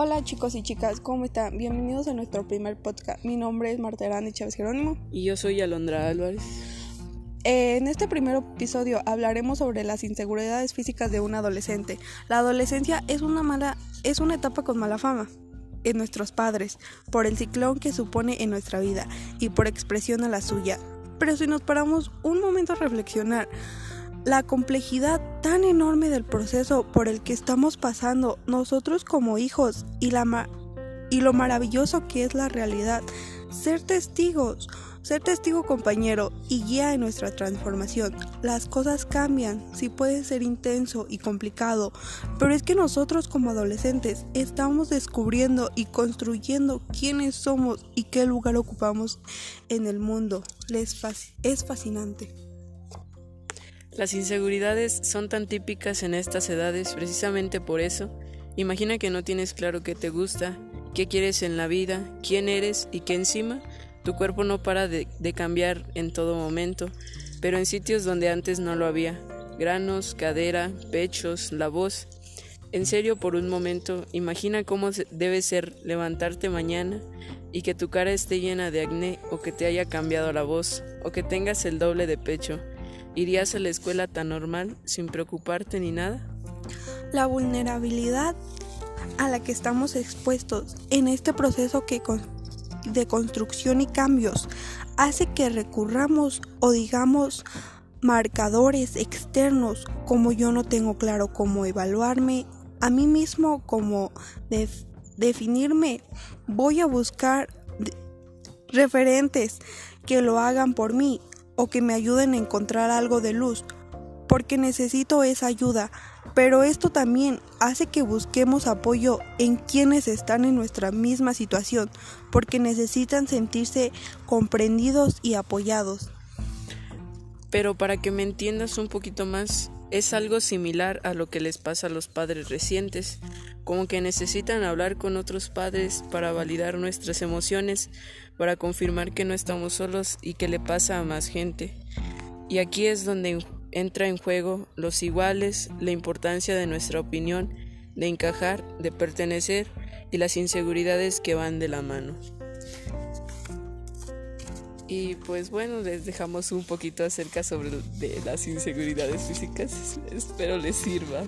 Hola chicos y chicas, ¿cómo están? Bienvenidos a nuestro primer podcast. Mi nombre es Marta Hernández Chávez Jerónimo. Y yo soy Alondra Álvarez. Eh, en este primer episodio hablaremos sobre las inseguridades físicas de un adolescente. La adolescencia es una mala, es una etapa con mala fama en nuestros padres, por el ciclón que supone en nuestra vida y por expresión a la suya. Pero si nos paramos un momento a reflexionar, la complejidad tan enorme del proceso por el que estamos pasando nosotros como hijos y, la y lo maravilloso que es la realidad. Ser testigos, ser testigo compañero y guía en nuestra transformación. Las cosas cambian, sí puede ser intenso y complicado, pero es que nosotros como adolescentes estamos descubriendo y construyendo quiénes somos y qué lugar ocupamos en el mundo. Les es fascinante. Las inseguridades son tan típicas en estas edades precisamente por eso. Imagina que no tienes claro qué te gusta, qué quieres en la vida, quién eres y que encima tu cuerpo no para de, cambiar en todo momento, pero en sitios donde antes no lo había. Granos, cadera, pechos, la voz. En serio, por un momento, imagina cómo debe ser levantarte mañana y que tu cara esté llena de acné o que te haya cambiado la voz o que tengas el doble de pecho ¿Irías a la escuela tan normal sin preocuparte ni nada? La vulnerabilidad a la que estamos expuestos en este proceso de construcción y cambios hace que recurramos o digamos marcadores externos como yo no tengo claro cómo evaluarme a mí mismo como definirme voy a buscar referentes que lo hagan por mí o que me ayuden a encontrar algo de luz, porque necesito esa ayuda, pero esto también hace que busquemos apoyo en quienes están en nuestra misma situación, porque necesitan sentirse comprendidos y apoyados. Pero para que me entiendas un poquito más, es algo similar a lo que les pasa a los padres recientes, como que necesitan hablar con otros padres para validar nuestras emociones, para confirmar que no estamos solos y que le pasa a más gente. Y aquí es donde entra en juego los iguales, la importancia de nuestra opinión, de encajar, de pertenecer y las inseguridades que van de la mano. Y pues bueno, les dejamos un poquito acerca sobre de las inseguridades físicas. Espero les sirva.